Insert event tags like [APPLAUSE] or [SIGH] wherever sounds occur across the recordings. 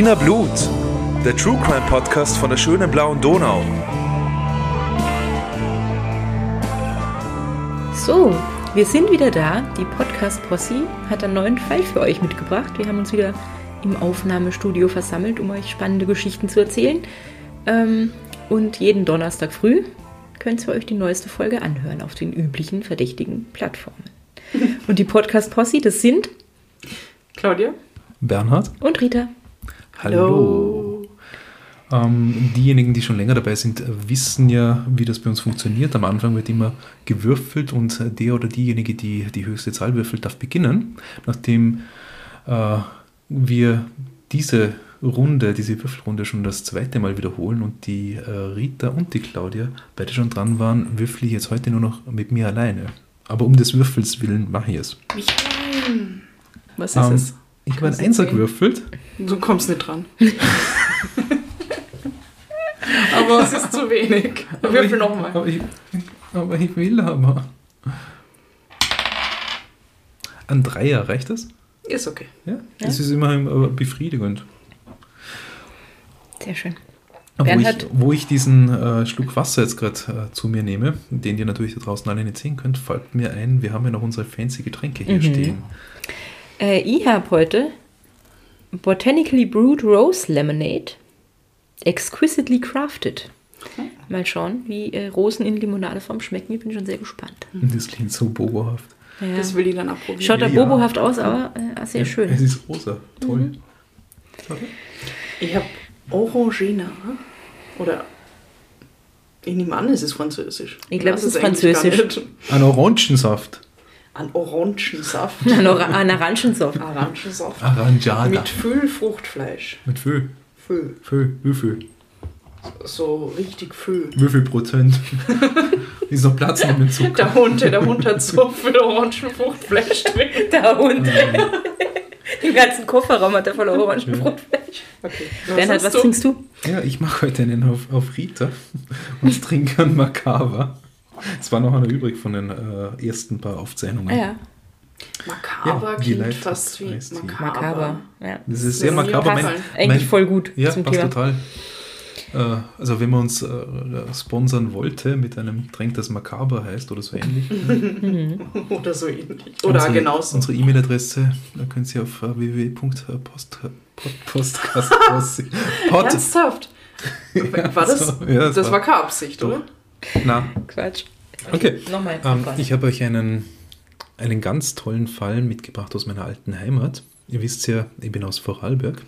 Wiener Blut, der True Crime Podcast von der schönen blauen Donau. So, wir sind wieder da. Die Podcast Posse hat einen neuen Fall für euch mitgebracht. Wir haben uns wieder im Aufnahmestudio versammelt, um euch spannende Geschichten zu erzählen. Ähm, und jeden Donnerstag früh könnt ihr euch die neueste Folge anhören auf den üblichen verdächtigen Plattformen. [LAUGHS] Und die Podcast Posse, das sind Claudia? Bernhard. und Rita. Hallo. Ähm, diejenigen, die schon länger dabei sind, wissen ja, wie das bei uns funktioniert. Am Anfang wird immer gewürfelt und der oder diejenige, die die höchste Zahl würfelt, darf beginnen. Nachdem äh, wir diese Runde, diese Würfelrunde schon das zweite Mal wiederholen und die äh, Rita und die Claudia beide schon dran waren, würfel ich jetzt heute nur noch mit mir alleine. Aber um des Würfels willen mache ich es. Michael. Was ist Ähm, es? Ich habe einen Kannst du Einser gewürfelt. Du kommst nicht dran. Aber es ist zu wenig. Würfel nochmal. Aber ich, aber ich will aber. Ein Dreier, reicht das? Ist okay. Ja. Das ist immerhin aber befriedigend. Sehr schön. Wo ich, wo ich diesen äh, Schluck Wasser jetzt gerade äh, zu mir nehme, den ihr natürlich da draußen alle nicht sehen könnt, fällt mir ein, wir haben ja noch unsere fancy Getränke hier Mhm. stehen. Äh, ich habe heute Botanically Brewed Rose Lemonade, exquisitely crafted. Mal schauen, wie äh, Rosen in Limonadeform schmecken. Ich bin schon sehr gespannt. Und das klingt so bobohaft. Ja. Das will ich dann abprobieren. Schaut da Ja. bobohaft aus, aber äh, sehr Es schön. ist rosa. Toll. Mhm. Ich habe Orangina. Oder. Ich nehme an, es ist französisch. Ich glaub, weiß es ist französisch. Ein Orangensaft. An Orangensaft. Ein Ora- ein Orangensaft. Orangensaft. Aranjada. Mit viel Fruchtfleisch. Mit Föh. Viel. Föh. Wie viel? So richtig viel. Wie viel Prozent? [LAUGHS] ist noch Platz noch mit Zucker. Der Hund, der Hund hat so viel Orangenfruchtfleisch drin. [LAUGHS] Der Hund. Den [LAUGHS] ganzen Kofferraum hat er voller Orangenfruchtfleisch. Okay. Bernhard, was du? trinkst du? Ja, ich mache heute einen auf, auf Rita und trinke einen Makava. Es war noch einer übrig von den äh, ersten paar Aufzeichnungen. Ja, Makaber Ja, die klingt fast wie makaber. makaber. Ja. Das ist Das sehr mir makaber. Mein. Eigentlich voll gut ja, zum passt Thema. total. Äh, also wenn man uns äh, sponsern wollte mit einem Getränk, das makaber heißt oder so ähnlich. [LAUGHS] Oder so ähnlich. Oder unsere, genauso. Unsere E-Mail-Adresse, da können Sie auf äh, www.podcast [LAUGHS] Pod, Ernsthaft? War das? so, ja, das, das war keine Absicht, Doch. oder? Na, Quatsch. Okay. Nochmal. Ähm, ich habe euch einen, einen ganz tollen Fall mitgebracht aus meiner alten Heimat. Ihr wisst ja, ich bin aus Vorarlberg.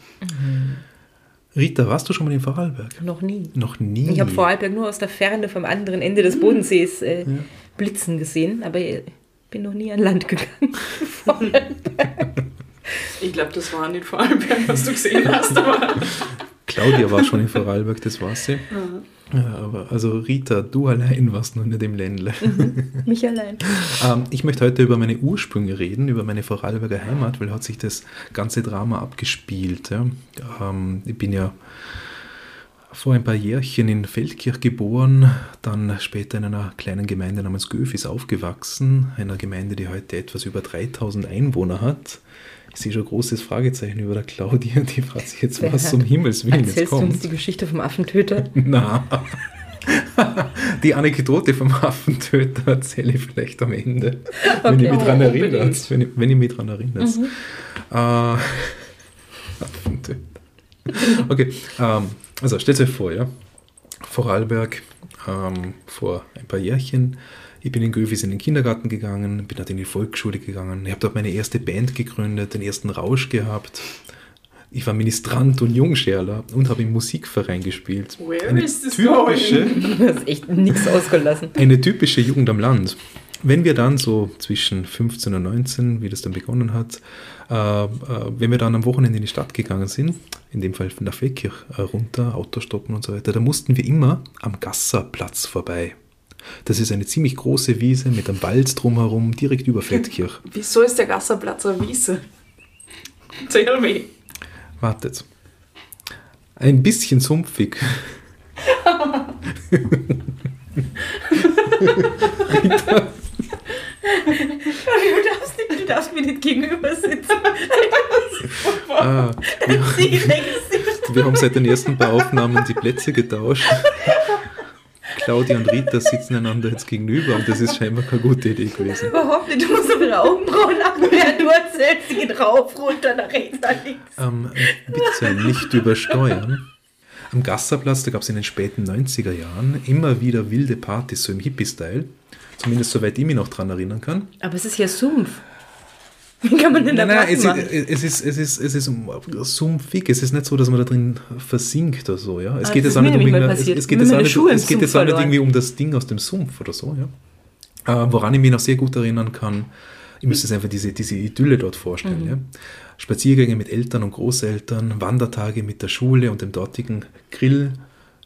Rita, warst du schon mal in Vorarlberg? Noch nie. Noch nie. Ich habe Vorarlberg nur aus der Ferne vom anderen Ende des Bodensees äh, Ja. blitzen gesehen, aber ich bin noch nie an Land gegangen. [LAUGHS] Ich glaube, das war nicht Vorarlberg, was du gesehen hast. Aber Claudia war schon in Vorarlberg, das war sie. Ja, aber also Rita, du allein warst noch nicht im Ländle. Mich allein. [LAUGHS] ähm, ich möchte heute über meine Ursprünge reden, über meine Vorarlberger Heimat, weil hat sich das ganze Drama abgespielt. Ja. Ähm, ich bin ja vor ein paar Jährchen in Feldkirch geboren, dann später in einer kleinen Gemeinde namens Göfis aufgewachsen, einer Gemeinde, die heute etwas über 3000 Einwohner hat. Ich sehe schon ein großes Fragezeichen über der Claudia, die fragt sich jetzt, was um Himmels Willen jetzt Erzählst du uns kommt. die Geschichte vom Affentöter? [LAUGHS] Na, die Anekdote vom Affentöter erzähle ich vielleicht am Ende, wenn Okay. ihr mich dran Oh, erinnert. Wenn, ich, wenn ihr mich dran erinnert. Äh, [LAUGHS] Affentöter. Okay, ähm, also stellt euch vor, ja. Vorarlberg, ähm, vor ein paar Jährchen. Ich bin in Göfis in den Kindergarten gegangen, bin dort in die Volksschule gegangen. Ich habe dort meine erste Band gegründet, den ersten Rausch gehabt. Ich war Ministrant und Jungscherler und habe im Musikverein gespielt. Where eine is this typische, [LAUGHS] Du hast echt nichts ausgelassen. eine typische Jugend am Land. Wenn wir dann so zwischen 15 und 19, wie das dann begonnen hat, äh, äh, wenn wir dann am Wochenende in die Stadt gegangen sind, in dem Fall von der Feldkirch äh, runter, Auto stoppen und so weiter, da mussten wir immer am Gasserplatz vorbei. Das ist eine ziemlich große Wiese mit einem Wald drumherum, direkt über Feldkirch. [LAUGHS] Wieso ist der Gasserplatz eine Wiese? [LAUGHS] Tell me. Wartet. Ein bisschen sumpfig. [LAUGHS] Du darfst, nicht, du darfst mir nicht gegenüber sitzen. Ah, sich Wir haben seit den ersten paar Aufnahmen die Plätze getauscht. Claudia und Rita sitzen einander jetzt gegenüber und das ist scheinbar keine gute Idee gewesen. Überhaupt nicht. Du musst auf ihre Augenbrauen lachen, du erzählst, sie geht rauf, runter, nach rechts, nach links. Ähm, bitte nicht übersteuern. Am Gasserplatz, da gab es in den späten 90er Jahren immer wieder wilde Partys, so im Hippie-Style. Zumindest soweit ich mich noch dran erinnern kann. Aber es ist ja Sumpf. Wie [LAUGHS] kann man denn da Nein, nein, machen? es, ist, es, ist, es ist sumpfig. Es ist nicht so, dass man da drin versinkt oder so. Ja? Es Ah, geht jetzt auch nicht, um es, es geht jetzt auch nicht, es geht jetzt auch nicht irgendwie um das Ding aus dem Sumpf oder so. Ja? Äh, woran ich mich noch sehr gut erinnern kann, ich müsste es einfach diese, diese Idylle dort vorstellen. Mhm. Ja? Spaziergänge mit Eltern und Großeltern, Wandertage mit der Schule und dem dortigen Grill,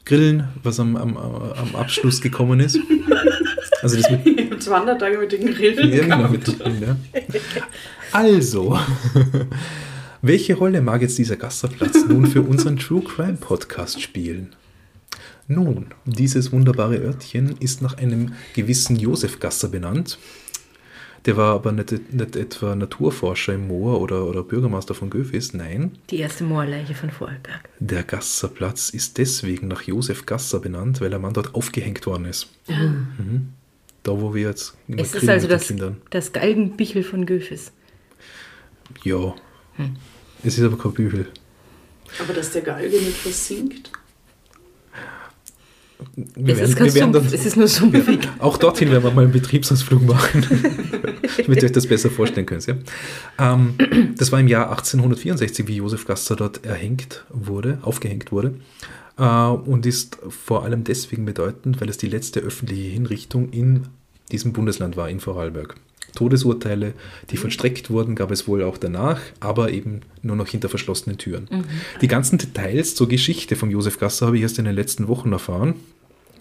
Grillen, was am, am, am Abschluss gekommen ist. [LAUGHS] Also das mit [LAUGHS] Jetzt Wandertage mit den Grillen. ja, genau, mit drin, ja. [LAUGHS] Also, [LAUGHS] welche Rolle mag jetzt dieser Gasserplatz nun für unseren True Crime Podcast spielen? Nun, dieses wunderbare Örtchen ist nach einem gewissen Josef Gasser benannt. Der war aber nicht, nicht etwa Naturforscher im Moor oder, oder Bürgermeister von Göfis, nein. Die erste Moorleiche von Vorarlberg. Der Gasserplatz ist deswegen nach Josef Gasser benannt, weil der Mann dort aufgehängt worden ist. Mhm. Da, wo wir jetzt immer Es ist also mit den das, Kindern. das Galgenbichel von Göfis. Ja. Hm. Es ist aber kein Bügel. Aber dass der Galge nicht versinkt. Wir es, ist kein Sumpf, es ist nur sumpfig. auch dorthin werden wir mal einen Betriebsausflug machen, [LAUGHS] damit ihr euch das besser vorstellen könnt. Ja? Ähm, das war im Jahr 1864, wie Josef Gasser dort erhängt wurde, aufgehängt wurde. Äh, und ist vor allem deswegen bedeutend, weil es die letzte öffentliche Hinrichtung in diesem Bundesland war, in Vorarlberg. Todesurteile, die vollstreckt wurden, gab es wohl auch danach, aber eben nur noch hinter verschlossenen Türen. Die ganzen Details zur Geschichte von Josef Gasser habe ich erst in den letzten Wochen erfahren,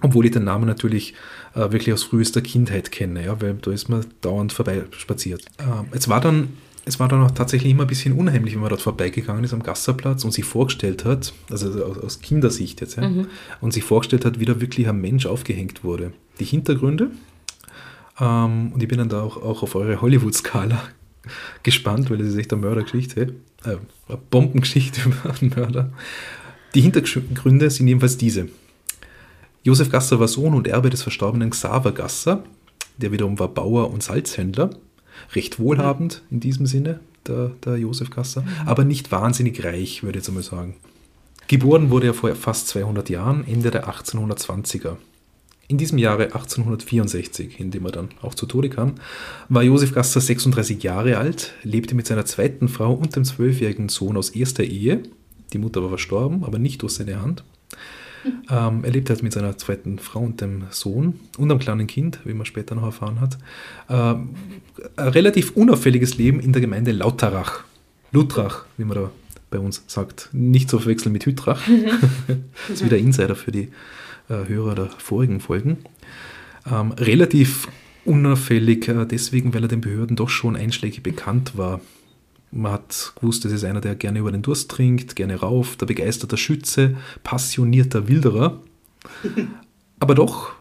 obwohl ich den Namen natürlich äh, wirklich aus frühester Kindheit kenne, ja, weil da ist man dauernd vorbei spaziert. Ähm, es war dann es war dann auch tatsächlich immer ein bisschen unheimlich, wenn man dort vorbeigegangen ist am Gasserplatz und sich vorgestellt hat, also aus, aus Kindersicht jetzt, ja, und sich vorgestellt hat, wie da wirklich ein Mensch aufgehängt wurde. Die Hintergründe, ähm, und ich bin dann da auch, auch auf eure Hollywood-Skala [LAUGHS] gespannt, weil das ist echt eine Mördergeschichte, äh, eine Bombengeschichte [LAUGHS] über einen Mörder. Die Hintergründe sind jedenfalls diese. Josef Gasser war Sohn und Erbe des verstorbenen Xaver Gasser, der wiederum war Bauer und Salzhändler, recht wohlhabend in diesem Sinne, der, der Josef Gasser, aber nicht wahnsinnig reich, würde ich jetzt einmal sagen. Geboren wurde er vor fast 200 Jahren, Ende der 1820er. In diesem Jahre 1864, in dem er dann auch zu Tode kam, war Josef Gasser 36 Jahre alt, lebte mit seiner zweiten Frau und dem zwölfjährigen Sohn aus erster Ehe. Die Mutter war verstorben, aber nicht durch seine Hand. Ähm, er lebte halt mit seiner zweiten Frau und dem Sohn und einem kleinen Kind, wie man später noch erfahren hat. Ähm, ein relativ unauffälliges Leben in der Gemeinde Lauterach. Lutrach, wie man da bei uns sagt. Nicht zu verwechseln mit Hütrach. das [LAUGHS] [LAUGHS] ist wieder Insider für die äh, Hörer der vorigen Folgen. Ähm, relativ unauffällig, äh, deswegen, weil er den Behörden doch schon einschlägig bekannt war. Man hat gewusst, das ist einer, der gerne über den Durst trinkt, gerne rauf, der begeisterter Schütze, passionierter Wilderer. [LAUGHS] Aber doch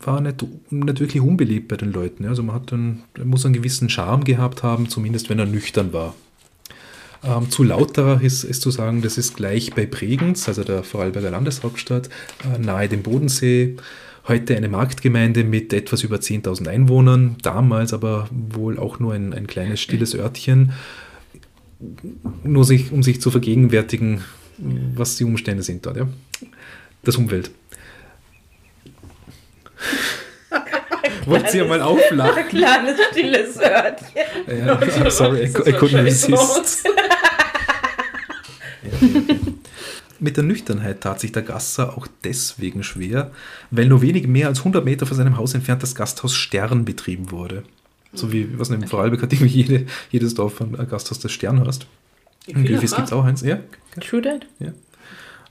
war er nicht, nicht wirklich unbeliebt bei den Leuten. Also man hat er muss einen gewissen Charme gehabt haben, zumindest wenn er nüchtern war. Ähm, zu Lauterach ist, ist zu sagen, das ist gleich bei Bregenz, also der Vorarlberger Landeshauptstadt, äh, nahe dem Bodensee. Heute eine Marktgemeinde mit etwas über 10.000 Einwohnern, damals aber wohl auch nur ein, ein kleines stilles Örtchen, nur sich, um sich zu vergegenwärtigen, was die Umstände sind dort. Ja? Das Umwelt. Wollt ihr mal auflachen? Ein [LAUGHS] kleines, stilles Örtchen. Ja, sorry, I, I couldn't resist. Mit der Nüchternheit tat sich der Gasser auch deswegen schwer, weil nur wenig mehr als 100 Meter von seinem Haus entfernt das Gasthaus Stern betrieben wurde. So wie, was nicht, im Vorarlberg hat irgendwie jede, jedes Dorf ein Gasthaus, das Stern heißt. In Göfis gibt es auch eins, ja. True that?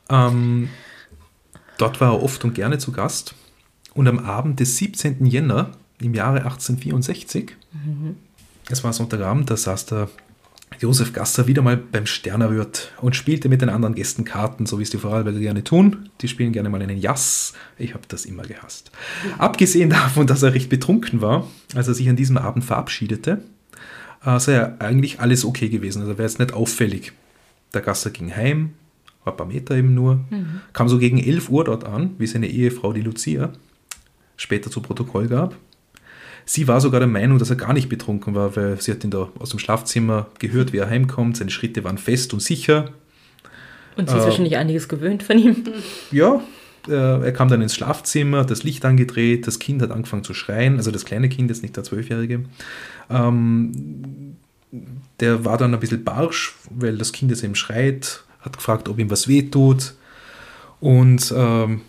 Ähm, dort war er oft und gerne zu Gast. Und am Abend des 17. Jänner im Jahre 1864, es war Sonntagabend, da saß der Josef Gasser wieder mal beim Sternerwirt und spielte mit den anderen Gästen Karten, so wie es die Vorarlberger gerne tun. Die spielen gerne mal einen Jass. Ich habe das immer gehasst. Abgesehen davon, dass er recht betrunken war, als er sich an diesem Abend verabschiedete, äh, sei ja eigentlich alles okay gewesen. Also wäre jetzt nicht auffällig. Der Gasser ging heim, ein paar Meter eben nur. Kam so gegen 11 Uhr dort an, wie seine Ehefrau, die Lucia, später zu Protokoll gab. Sie war sogar der Meinung, dass er gar nicht betrunken war, weil sie hat ihn da aus dem Schlafzimmer gehört, wie er heimkommt. Seine Schritte waren fest und sicher. Und sie ist Äh, wahrscheinlich einiges gewöhnt von ihm. Ja, äh, er kam dann ins Schlafzimmer, das Licht angedreht, das Kind hat angefangen zu schreien, also das kleine Kind, jetzt nicht der Zwölfjährige. Ähm, der war dann ein bisschen barsch, weil das Kind jetzt eben schreit, hat gefragt, ob ihm was wehtut. Und, ähm,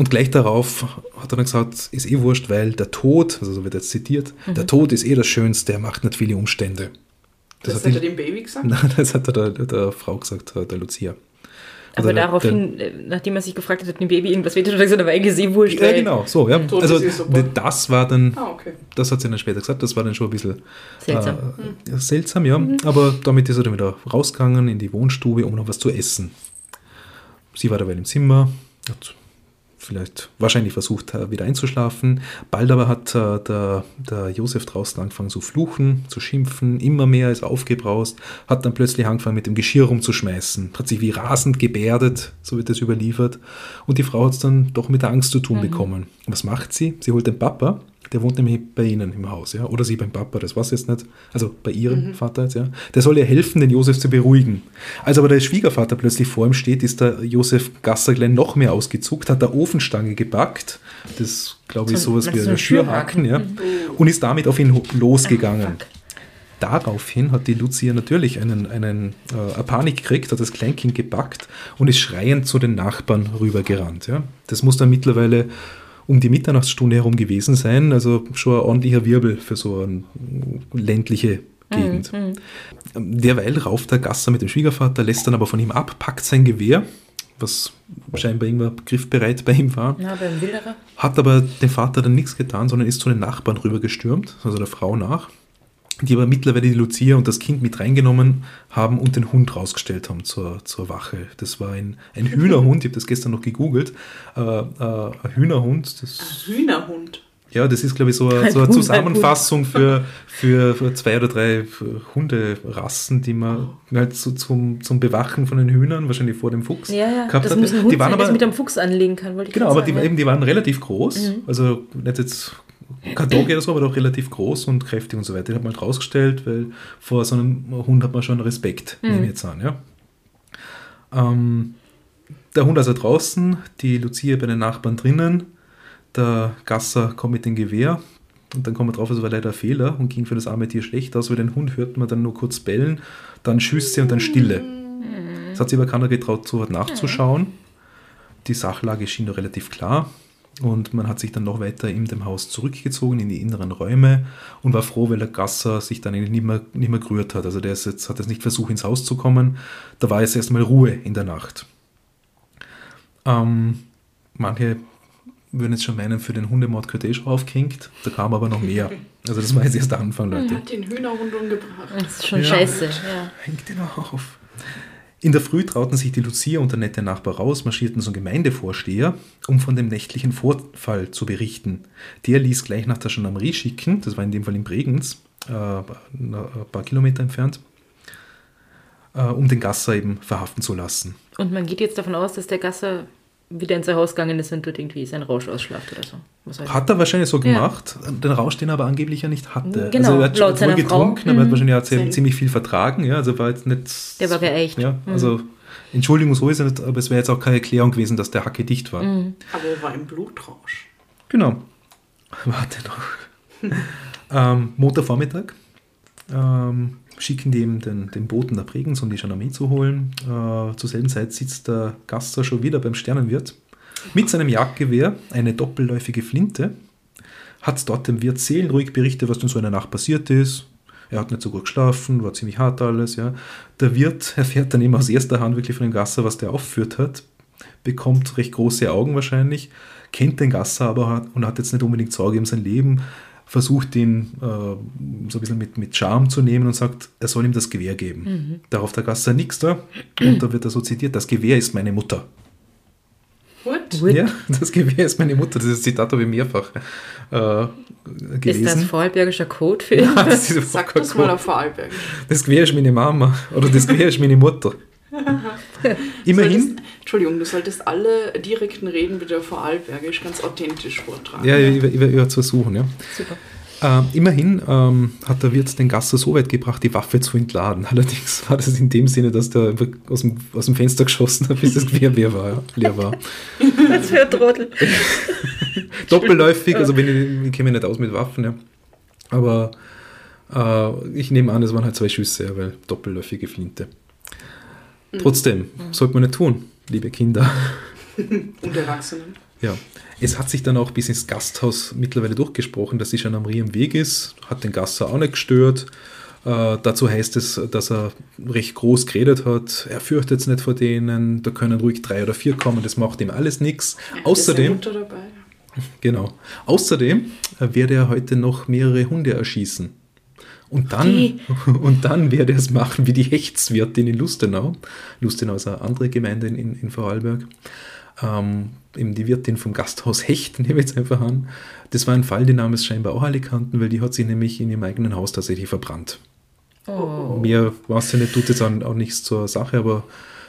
und gleich darauf hat er dann gesagt, ist eh wurscht, weil der Tod, also so wird jetzt zitiert, der Tod ist eh das Schönste, er macht nicht viele Umstände. Das, hat hat die- er dem Baby gesagt? [LAUGHS] Nein, das hat er der, der Frau gesagt, der Lucia. Aber Also der- daraufhin, äh, nachdem er sich gefragt hat, ob dem Baby irgendwas wehtut, hat er gesagt, aber eigentlich ist eh wurscht. Ja, weil- genau, so, ja. Tod Also ist eh super. das war dann, Ah, okay. das hat sie dann später gesagt, das war dann schon ein bisschen Seltsam. Äh, seltsam, ja. Aber damit ist er dann wieder rausgegangen in die Wohnstube, um noch was zu essen. Sie war dabei im Zimmer, hat vielleicht wahrscheinlich versucht, äh, wieder einzuschlafen. Bald aber hat äh, der, der Josef draußen angefangen zu fluchen, zu schimpfen, immer mehr ist aufgebraust, hat dann plötzlich angefangen mit dem Geschirr rumzuschmeißen, hat sich wie rasend gebärdet, so wird das überliefert. Und die Frau hat es dann doch mit der Angst zu tun bekommen. Was macht sie? Sie holt den Papa, der wohnt nämlich bei ihnen im Haus, ja, oder sie beim Papa, das weiß ich jetzt nicht, also bei ihrem Vater jetzt, ja. Der soll ihr helfen, den Josef zu beruhigen. Als aber der Schwiegervater plötzlich vor ihm steht, ist der Josef Gasser gleich noch mehr ausgezuckt, hat der Ofenstange gepackt, das glaube ich So- sowas wie so ein Schürhaken, ja, und ist damit auf ihn losgegangen. Fuck. Daraufhin hat die Lucia natürlich einen, einen, äh, eine Panik gekriegt, hat das Kleinkind gepackt und ist schreiend zu den Nachbarn rübergerannt. Ja. Das muss dann mittlerweile um die Mitternachtsstunde herum gewesen sein, also schon ein ordentlicher Wirbel für so eine ländliche Gegend. Derweil rauft der Gasser mit dem Schwiegervater, lässt dann aber von ihm ab, packt sein Gewehr, was scheinbar immer griffbereit bei ihm war, Na, beim Wilderer. hat aber dem Vater dann nichts getan, sondern ist zu den Nachbarn rübergestürmt, also der Frau nach, die aber mittlerweile die Lucia und das Kind mit reingenommen haben und den Hund rausgestellt haben zur, zur Wache. Das war ein, ein [LAUGHS] Hühnerhund, ich habe das gestern noch gegoogelt. Äh, äh, ein Hühnerhund, das, Hühnerhund. ja, das ist, glaube ich, so, eine- Ein so eine ein Zusammenfassung für, [LAUGHS] für, für zwei oder drei Hunderassen, die man halt so zum, zum Bewachen von den Hühnern, wahrscheinlich vor dem Fuchs, Ja, ja. gehabt Das hat. muss ein Hund die waren sein, aber, sich mit einem Fuchs anlegen kann, wollte ich Genau, aber die, sagen, eben, die waren relativ groß. Mhm. Also nicht jetzt Dogge oder so, aber doch relativ groß und kräftig und so weiter. Den hat man halt rausgestellt, weil vor so einem Hund hat man schon Respekt, Mhm. nehme ich jetzt an. Ja. Ähm, der Hund also draußen, die Lucia bei den Nachbarn drinnen, der Gasser kommt mit dem Gewehr und dann kommt man drauf, es war leider ein Fehler und ging für das arme Tier schlecht aus, weil den Hund hört man dann nur kurz bellen, dann Schüsse und dann Stille. Das hat sich aber keiner getraut, so nachzuschauen. Die Sachlage schien doch relativ klar. Und man hat sich dann noch weiter in dem Haus zurückgezogen in die inneren Räume und war froh, weil der Gasser sich dann eigentlich nicht mehr, nicht mehr gerührt hat. Also der ist jetzt, hat jetzt nicht versucht, ins Haus zu kommen. Da war jetzt erstmal Ruhe in der Nacht. Ähm, manche würden jetzt schon meinen, für den Hundemord gehört eh schon aufgehängt. Da kam aber noch mehr. Also das war jetzt erst der Anfang, Er Leute. hat den Hühnerhund umgebracht. Das ist schon Ja. scheiße. Ja. Hängt den auf. In der Früh trauten sich die Lucia und der nette Nachbar raus, marschierten zum Gemeindevorsteher, um von dem nächtlichen Vorfall zu berichten. Der ließ gleich nach der Gendarmerie schicken, das war in dem Fall in Bregenz, äh, ein paar Kilometer entfernt, äh, um den Gasser eben verhaften zu lassen. Und man geht jetzt davon aus, dass der Gasser wieder in sein Haus gegangen ist und dort irgendwie seinen Rausch ausschlaft oder so. Hat er wahrscheinlich so Ja. gemacht, den Rausch, den er aber angeblich ja nicht hatte. Genau, also er hat laut wohl seiner getrunken, Frau. aber er hat Mhm. wahrscheinlich auch ziemlich, viel vertragen, ja, also war jetzt nicht... Der war geeicht. Ja, also Entschuldigung, so ist es nicht, aber es wäre jetzt auch keine Erklärung gewesen, dass der Hacke dicht war. Mhm. Aber er war im Blutrausch. Genau. [LAUGHS] Warte noch. [LAUGHS] ähm, Montagvormittag ähm, schicken eben den, den Boten nach Bregenz, um die Gendarmerie zu holen. Äh, zur selben Zeit sitzt der Gasser schon wieder beim Sternenwirt mit seinem Jagdgewehr, eine doppelläufige Flinte, hat dort dem Wirt seelenruhig berichtet, was denn so in der Nacht passiert ist. Er hat nicht so gut geschlafen, war ziemlich hart alles. Ja. Der Wirt [LAUGHS] erfährt dann eben aus erster Hand wirklich von dem Gasser, was der aufgeführt hat, bekommt recht große Augen wahrscheinlich, kennt den Gasser aber und hat jetzt nicht unbedingt Sorge um sein Leben, versucht ihn äh, so ein bisschen mit, mit Charme zu nehmen und sagt, er soll ihm das Gewehr geben. Darauf der Gasser nix da und da wird er so zitiert, das Gewehr ist meine Mutter. What? Gut. Ja, das Gewehr ist meine Mutter. Dieses Zitat habe ich mehrfach äh, Ist gelesen. das vorarlbergischer Code für das, ist Sag das mal auf Vorarlberg. das Gewehr ist meine Mama oder das Gewehr ist meine Mutter. [LAUGHS] Immerhin, Entschuldigung, du solltest alle direkten Reden wieder vorarlbergisch ganz authentisch vortragen. ja, ich, ich, ich werde es versuchen, ja. Super. Ähm, immerhin ähm, hat der Wirt den Gasser so weit gebracht, die Waffe zu entladen. [LAUGHS] Allerdings war das in dem Sinne, dass der aus dem, aus dem Fenster geschossen hat, bis das Gewehr leer war. Ja, leer war. Was für ein Trottel. [LAUGHS] Doppelläufig, also wenn ich, ich kenne mich nicht aus mit Waffen, ja. Aber äh, ich nehme an, es waren halt zwei Schüsse, ja, weil doppelläufige Flinte. Trotzdem, sollte man nicht tun, liebe Kinder. [LAUGHS] Und Erwachsenen. Ja, es hat sich dann auch bis ins Gasthaus mittlerweile durchgesprochen, dass die Gendarmerie am Weg ist, hat den Gasser auch nicht gestört. Äh, dazu heißt es, dass er recht groß geredet hat. Er fürchtet es nicht vor denen, da können ruhig drei oder vier kommen, das macht ihm alles nichts. Außerdem, Ist Mutter dabei? genau, außerdem äh, werde er heute noch mehrere Hunde erschießen. Und dann, Okay. [LAUGHS] und dann werde er es machen wie die Hechtswirtin in Lustenau. Lustenau ist eine andere Gemeinde in, in, Vorarlberg. Ähm, eben die Wirtin vom Gasthaus Hecht, [LAUGHS] nehme ich jetzt einfach an. Das war ein Fall, den haben es scheinbar auch alle kannten, weil die hat sich nämlich in ihrem eigenen Haus tatsächlich verbrannt. Oh. Mehr weiß ich nicht, tut jetzt auch, auch nichts zur Sache, aber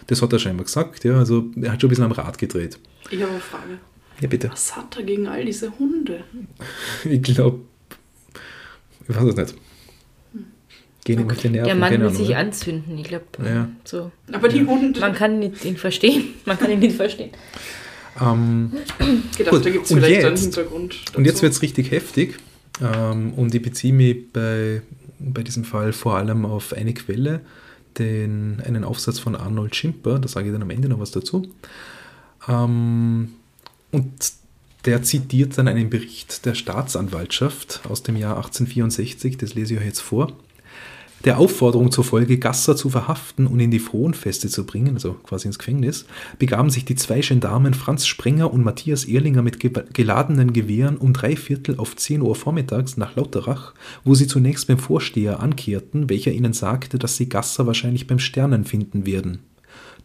das hat er scheinbar gesagt. Ja, also er hat schon ein bisschen am Rad gedreht. Ich habe eine Frage. Ja, bitte. Was hat er gegen all diese Hunde? Ich glaube, ich weiß es nicht. Gehen ihm auf die Nerven. Der Mann will sich ja. anzünden, ich glaube. Ja. So. Aber die Hunde, Man kann nicht ihn verstehen. [LAUGHS] Man kann ihn nicht verstehen. Ähm, [CLEARS THROAT] gedacht, Gut, da gibt es und vielleicht einen jetzt? Hintergrund. Und jetzt dazu. wird es richtig heftig. Ähm, und ich beziehe mich bei, bei diesem Fall vor allem auf eine Quelle, den, einen Aufsatz von Arnold Schimper, da sage ich dann am Ende noch was dazu. Ähm, und der zitiert dann einen Bericht der Staatsanwaltschaft aus dem Jahr 1864, das lese ich euch jetzt vor. Der Aufforderung zufolge, Gasser zu verhaften und in die Fronfeste zu bringen, also quasi ins Gefängnis, begaben sich die zwei Gendarmen Franz Sprenger und Matthias Ehrlinger mit ge geladenen Gewehren um drei Viertel auf 10 Uhr vormittags nach Lauterach, wo sie zunächst beim Vorsteher ankehrten, welcher ihnen sagte, dass sie Gasser wahrscheinlich beim Sternen finden werden.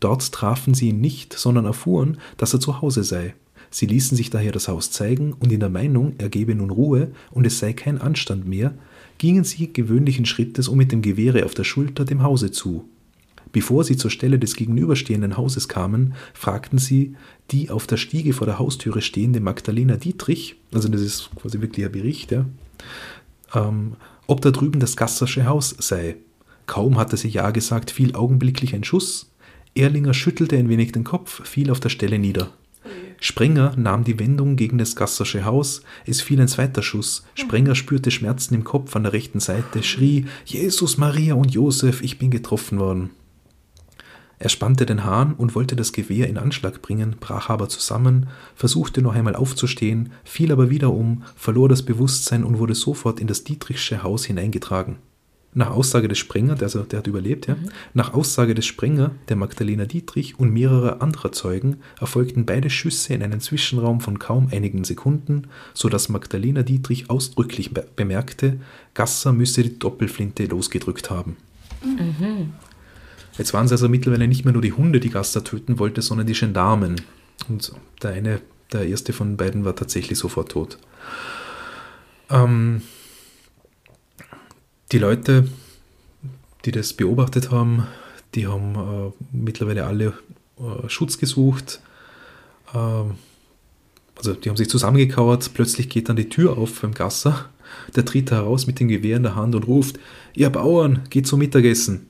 Dort trafen sie ihn nicht, sondern erfuhren, dass er zu Hause sei. Sie ließen sich daher das Haus zeigen und in der Meinung, er gebe nun Ruhe und es sei kein Anstand mehr, gingen sie gewöhnlichen Schrittes und mit dem Gewehre auf der Schulter dem Hause zu. Bevor sie zur Stelle des gegenüberstehenden Hauses kamen, fragten sie die auf der Stiege vor der Haustüre stehende Magdalena Dietrich, also das ist quasi wirklich ein Bericht, ja, ähm, ob da drüben das Gassersche Haus sei. Kaum hatte sie Ja gesagt, fiel augenblicklich ein Schuss. Erlinger schüttelte ein wenig den Kopf, fiel auf der Stelle nieder. Sprenger nahm die Wendung gegen das Gassersche Haus. Es fiel ein zweiter Schuss. Sprenger spürte Schmerzen im Kopf an der rechten Seite, schrie: Jesus, Maria und Josef, ich bin getroffen worden. Er spannte den Hahn und wollte das Gewehr in Anschlag bringen, brach aber zusammen, versuchte noch einmal aufzustehen, fiel aber wieder um, verlor das Bewusstsein und wurde sofort in das Dietrichsche Haus hineingetragen. Nach Aussage des Sprenger, der, also, der hat überlebt, ja, nach Aussage des Sprenger, der Magdalena Dietrich und mehrerer anderer Zeugen erfolgten beide Schüsse in einen Zwischenraum von kaum einigen Sekunden, so dass Magdalena Dietrich ausdrücklich be bemerkte, Gasser müsse die Doppelflinte losgedrückt haben. Jetzt waren es also mittlerweile nicht mehr nur die Hunde, die Gasser töten wollte, sondern die Gendarmen. Und der eine, der erste von beiden war tatsächlich sofort tot. Ähm, die Leute, die das beobachtet haben, die haben äh, mittlerweile alle äh, Schutz gesucht. Ähm, also die haben sich zusammengekauert, plötzlich geht dann die Tür auf beim Gasser. Der tritt heraus mit dem Gewehr in der Hand und ruft, ihr Bauern, geht zum Mittagessen.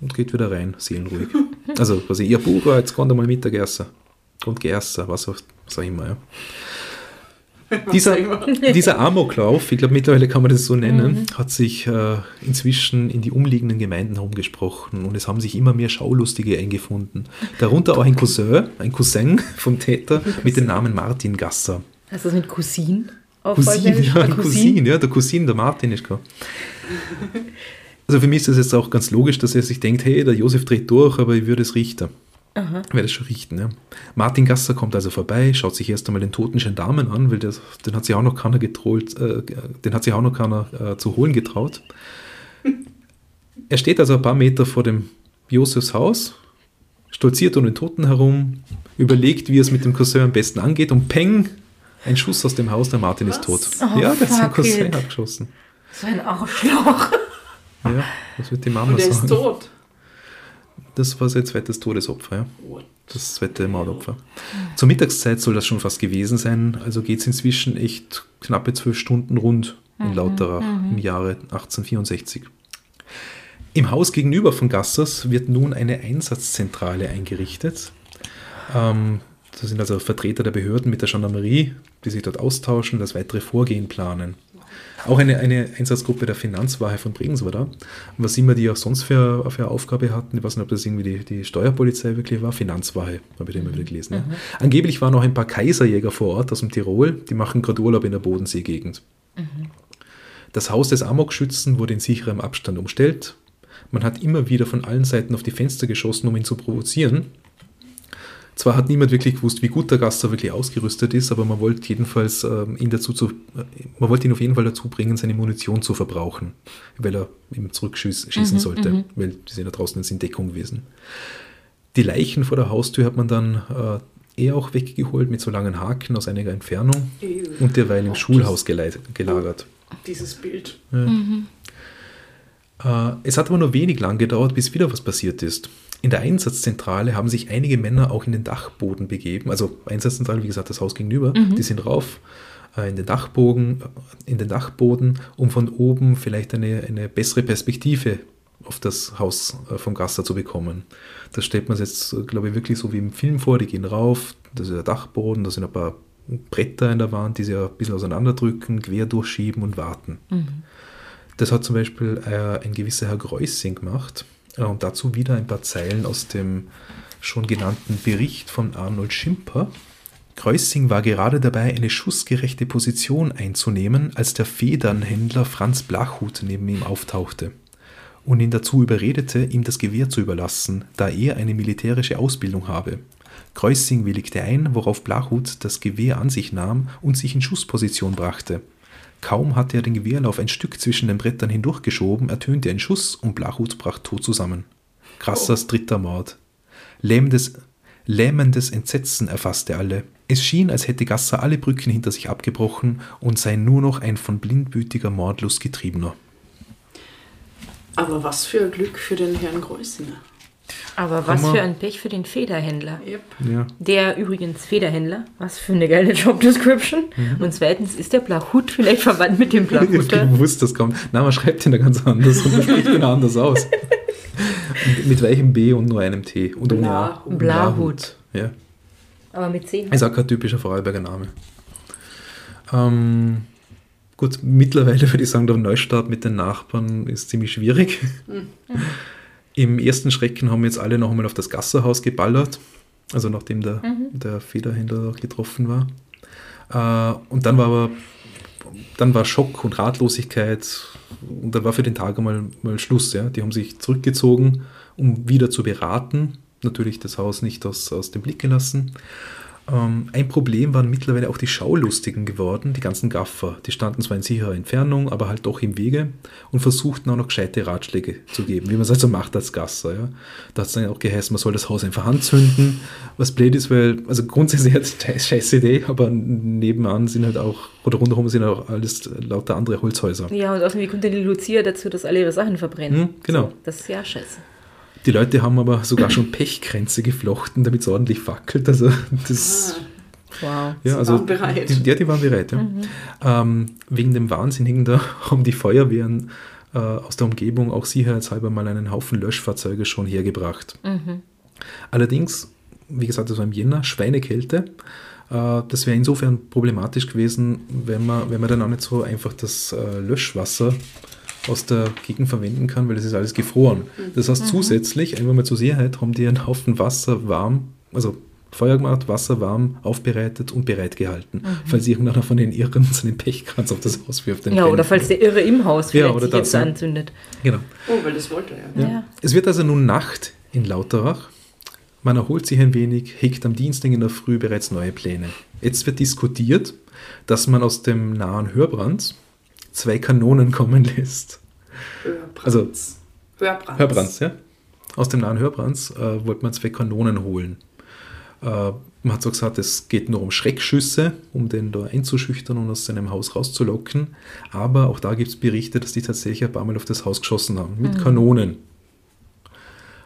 Und geht wieder rein, seelenruhig. [LAUGHS] Also quasi, ihr Bauer, jetzt kommt einmal Mittagessen. Und geessen, was auch, was auch immer. Ja. [LAUGHS] Dieser, dieser Amoklauf, ich glaube mittlerweile kann man das so nennen, hat sich äh, inzwischen in die umliegenden Gemeinden herumgesprochen und es haben sich immer mehr Schaulustige eingefunden. Darunter auch ein Cousin, ein Cousin vom Täter mit dem Namen Martin Gasser. Hast du das mit Cousin? Auf Cousin, ja, ein Cousin, ja, der Cousin, der Martin ist klar. Also für mich ist es jetzt auch ganz logisch, dass er sich denkt, hey, der Josef dreht durch, aber ich würde es richten. Aha. Werde es schon richten, ja. Martin Gasser kommt also vorbei, schaut sich erst einmal den toten Gendarmen an, weil das, den hat sich auch noch keiner getrollt, äh, den hat sich auch noch keiner äh, zu holen getraut. Er steht also ein paar Meter vor dem Josefs Haus, stolziert um den Toten herum, überlegt, wie es mit dem Cousin am besten angeht und peng, ein Schuss aus dem Haus, der Martin ist tot. Oh, ja, der hat sein fuck Cousin abgeschossen. So ein Arschloch. Ja, was wird die Mama Und er sagen? ist tot. Das war sein zweites Todesopfer, ja. Das zweite Mordopfer. Zur Mittagszeit soll das schon fast gewesen sein, also geht es inzwischen echt knappe zwölf Stunden rund in Lauterach im Jahre 1864. Im Haus gegenüber von Gassers wird nun eine Einsatzzentrale eingerichtet. Ähm, da sind also Vertreter der Behörden mit der Gendarmerie, die sich dort austauschen, das weitere Vorgehen planen. Auch eine, eine Einsatzgruppe der Finanzwache von Bregenz war da. Und was immer die auch sonst für, für eine Aufgabe hatten, ich weiß nicht, ob das irgendwie die, die Steuerpolizei wirklich war, Finanzwache, habe ich da immer wieder gelesen. Ja. Angeblich waren noch ein paar Kaiserjäger vor Ort aus dem Tirol, die machen gerade Urlaub in der Bodenseegegend. Das Haus des Amokschützen wurde in sicherem Abstand umstellt. Man hat immer wieder von allen Seiten auf die Fenster geschossen, um ihn zu provozieren. Zwar hat niemand wirklich gewusst, wie gut der Gasser wirklich ausgerüstet ist, aber man wollte jedenfalls ähm, ihn dazu zu, äh, man wollte ihn auf jeden Fall dazu bringen, seine Munition zu verbrauchen, weil er eben zurückschießen sollte, weil die sind ja draußen in Deckung gewesen. Die Leichen vor der Haustür hat man dann äh, eher auch weggeholt mit so langen Haken aus einiger Entfernung Ew. und derweil im Oh, Schulhaus geleit, gelagert. Dieses Bild. Äh, es hat aber nur wenig lang gedauert, bis wieder was passiert ist. In der Einsatzzentrale haben sich einige Männer auch in den Dachboden begeben. Also Einsatzzentrale, wie gesagt, das Haus gegenüber. Die sind rauf äh, in den Dachbogen, äh, in den Dachboden, um von oben vielleicht eine, eine bessere Perspektive auf das Haus äh, vom Gasser zu bekommen. Das stellt man sich jetzt, glaube ich, wirklich so wie im Film vor. Die gehen rauf, das ist der Dachboden, da sind ein paar Bretter in der Wand, die sie ein bisschen auseinanderdrücken, quer durchschieben und warten. Das hat zum Beispiel ein gewisser Herr Greussing gemacht. Äh, und dazu wieder ein paar Zeilen aus dem schon genannten Bericht von Arnold Schimper. Greussing war gerade dabei, eine schussgerechte Position einzunehmen, als der Federnhändler Franz Blachhut neben ihm auftauchte und ihn dazu überredete, ihm das Gewehr zu überlassen, da er eine militärische Ausbildung habe. Greussing willigte ein, worauf Blachhut das Gewehr an sich nahm und sich in Schussposition brachte. Kaum hatte er den Gewehrlauf ein Stück zwischen den Brettern hindurchgeschoben, ertönte ein Schuss und Blachhut brach tot zusammen. Krassers dritter Mord. Lähmendes, lähmendes Entsetzen erfasste alle. Es schien, als hätte Gasser alle Brücken hinter sich abgebrochen und sei nur noch ein von blindwütiger Mordlust getriebener. Aber was für ein Glück für den Herrn Greusinger. Aber was Hammer. für ein Pech für den Federhändler. Yep. Ja. Der übrigens Federhändler, was für eine geile [LAUGHS] Job Description. Und zweitens, ist der Blachut vielleicht verwandt mit dem [LAUGHS] Ich hab Blachuter? gewusst, das kommt. Nein, man schreibt ihn da ganz anders und man spricht ihn anders aus. Und [LAUGHS] mit welchem B und nur einem T. Und ohne A. Blahut. Blahut. Ja. Aber mit C. Ist auch kein typischer Vorarlberger Name. Ähm, gut, mittlerweile würde ich sagen, der Neustart mit den Nachbarn ist ziemlich schwierig. Im ersten Schrecken haben jetzt alle noch einmal auf das Gasserhaus geballert, also nachdem der, der Federhändler getroffen war. Äh, und dann war aber dann war Schock und Ratlosigkeit und dann war für den Tag einmal mal Schluss. Ja. Die haben sich zurückgezogen, um wieder zu beraten. Natürlich das Haus nicht aus, aus dem Blick gelassen. Ähm, ein Problem waren mittlerweile auch die Schaulustigen geworden, die ganzen Gaffer. Die standen zwar in sicherer Entfernung, aber halt doch im Wege und versuchten auch noch gescheite Ratschläge zu geben, wie man es also macht als Gasser. Ja. Da hat es dann auch geheißen, man soll das Haus einfach anzünden, was blöd ist, weil, also grundsätzlich hat es eine scheiß Idee, aber nebenan sind halt auch, oder rundherum sind auch alles lauter andere Holzhäuser. Ja, und außerdem, wie kommt denn die Lucia dazu, dass alle ihre Sachen verbrennen? Hm, genau. So, das ist ja scheiße. Die Leute haben aber sogar schon Pechkränze geflochten, damit es ordentlich fackelt. Also das, Wow. ja, also waren bereit. Die, ja, die waren bereit. Ja. Ähm, wegen dem Wahnsinnigen da [LAUGHS] haben die Feuerwehren äh, aus der Umgebung auch sicherheitshalber mal einen Haufen Löschfahrzeuge schon hergebracht. Allerdings, wie gesagt, das war im Jänner, Schweinekälte. Äh, das wäre insofern problematisch gewesen, wenn man, wenn man dann auch nicht so einfach das äh, Löschwasser aus der Gegend verwenden kann, weil das ist alles gefroren. Das heißt, zusätzlich, einfach mal zur Sicherheit, haben die einen Haufen Wasser warm, also Feuer gemacht, Wasser warm, aufbereitet und bereitgehalten, falls irgendeiner von den Irren [LAUGHS] seinen Pechkranz auf das Haus wirft. den Ja, oder Brennenden. falls der Irre im Haus Ja, vielleicht oder sich das, jetzt ja. anzündet. Genau. Oh, weil das wollte er. Ja. Ja. Es wird also nun Nacht in Lauterach. Man erholt sich ein wenig, hegt am Dienstag in der Früh bereits neue Pläne. Jetzt wird diskutiert, dass man aus dem nahen Hörbrand zwei Kanonen kommen lässt. Hörbrands. Also- Hörbrands. Hörbrands, ja? Aus dem nahen Hörbrands äh, wollte man zwei Kanonen holen. Äh, man hat so gesagt, es geht nur um Schreckschüsse, um den da einzuschüchtern und aus seinem Haus rauszulocken. Aber auch da gibt es Berichte, dass die tatsächlich ein paar Mal auf das Haus geschossen haben, mit Kanonen.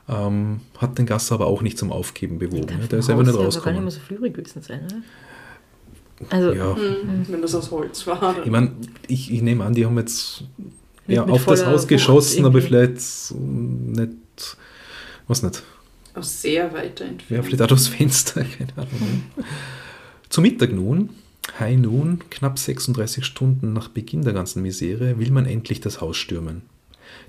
ähm, hat den Gasser aber auch nicht zum Aufgeben bewogen. Ja, der ist einfach nicht aber gar nicht rausgekommen. mehr so gewesen sein, oder? Also, Ja, Hm, Wenn das aus Holz war. ich meine, ich, ich nehme an, die haben jetzt ja, mit auf das Haus Wucht geschossen, aber vielleicht nicht, was nicht, Aus sehr weiter ja, Entfernung. vielleicht auch durchs Fenster, [LAUGHS] keine Ahnung. Zu Mittag nun, High Noon, knapp 36 Stunden nach Beginn der ganzen Misere, will man endlich das Haus stürmen.